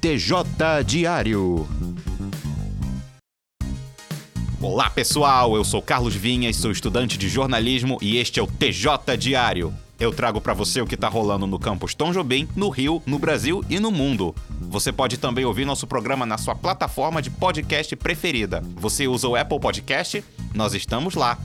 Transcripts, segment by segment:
TJ Diário. Olá pessoal, eu sou Carlos Vinhas, sou estudante de jornalismo e este é o TJ Diário. Eu trago para você o que tá rolando no campus Tom Jobim, no Rio, no Brasil e no mundo. Você pode também ouvir nosso programa na sua plataforma de podcast preferida. Você usa o Apple Podcast? Nós estamos lá.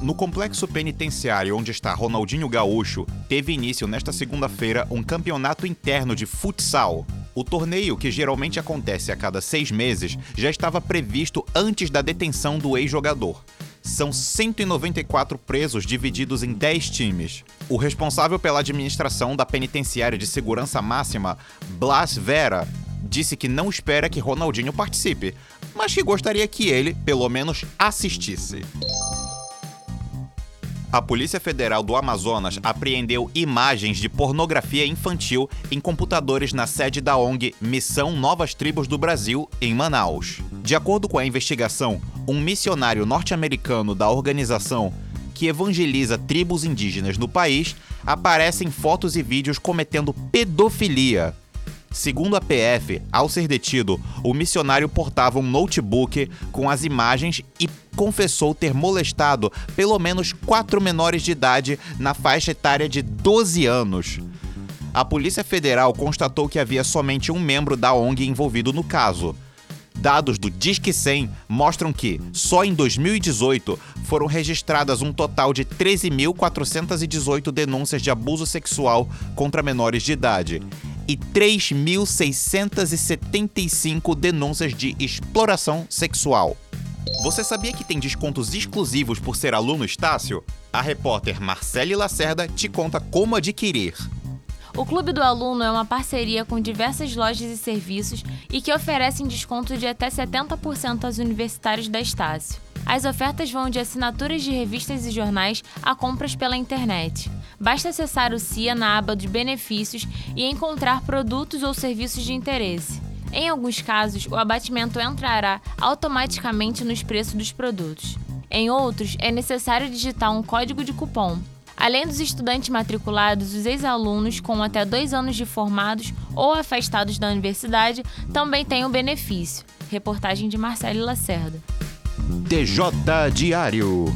No complexo penitenciário onde está Ronaldinho Gaúcho, teve início nesta segunda-feira um campeonato interno de futsal. O torneio, que geralmente acontece a cada seis meses, já estava previsto antes da detenção do ex-jogador. São 194 presos divididos em 10 times. O responsável pela administração da penitenciária de segurança máxima, Blas Vera, disse que não espera que Ronaldinho participe, mas que gostaria que ele, pelo menos, assistisse. A Polícia Federal do Amazonas apreendeu imagens de pornografia infantil em computadores na sede da ONG Missão Novas Tribos do Brasil, em Manaus. De acordo com a investigação, um missionário norte-americano da organização, que evangeliza tribos indígenas no país, aparece em fotos e vídeos cometendo pedofilia. Segundo a PF, ao ser detido, o missionário portava um notebook com as imagens e confessou ter molestado pelo menos quatro menores de idade na faixa etária de 12 anos. A Polícia Federal constatou que havia somente um membro da ONG envolvido no caso. Dados do Disque 100 mostram que, só em 2018, foram registradas um total de 13.418 denúncias de abuso sexual contra menores de idade e 3.675 denúncias de exploração sexual. Você sabia que tem descontos exclusivos por ser aluno Estácio? A repórter Marcele Lacerda te conta como adquirir. O Clube do Aluno é uma parceria com diversas lojas e serviços e que oferecem desconto de até 70% aos universitários da Estácio. As ofertas vão de assinaturas de revistas e jornais a compras pela internet. Basta acessar o CIA na aba de benefícios e encontrar produtos ou serviços de interesse. Em alguns casos, o abatimento entrará automaticamente nos preços dos produtos. Em outros, é necessário digitar um código de cupom. Além dos estudantes matriculados, os ex-alunos com até dois anos de formados ou afastados da universidade também têm o benefício. Reportagem de Marcelo Lacerda. TJ Diário.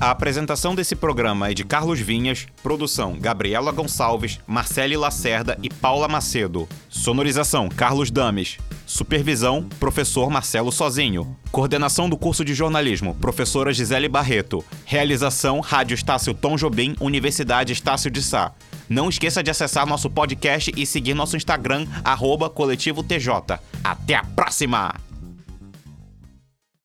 A apresentação desse programa é de Carlos Vinhas, produção Gabriela Gonçalves, Marcele Lacerda e Paula Macedo. Sonorização Carlos Dames. Supervisão Professor Marcelo Sozinho. Coordenação do curso de jornalismo Professora Gisele Barreto. Realização Rádio Estácio Tom Jobim, Universidade Estácio de Sá. Não esqueça de acessar nosso podcast e seguir nosso Instagram, arroba Coletivo TJ. Até a próxima!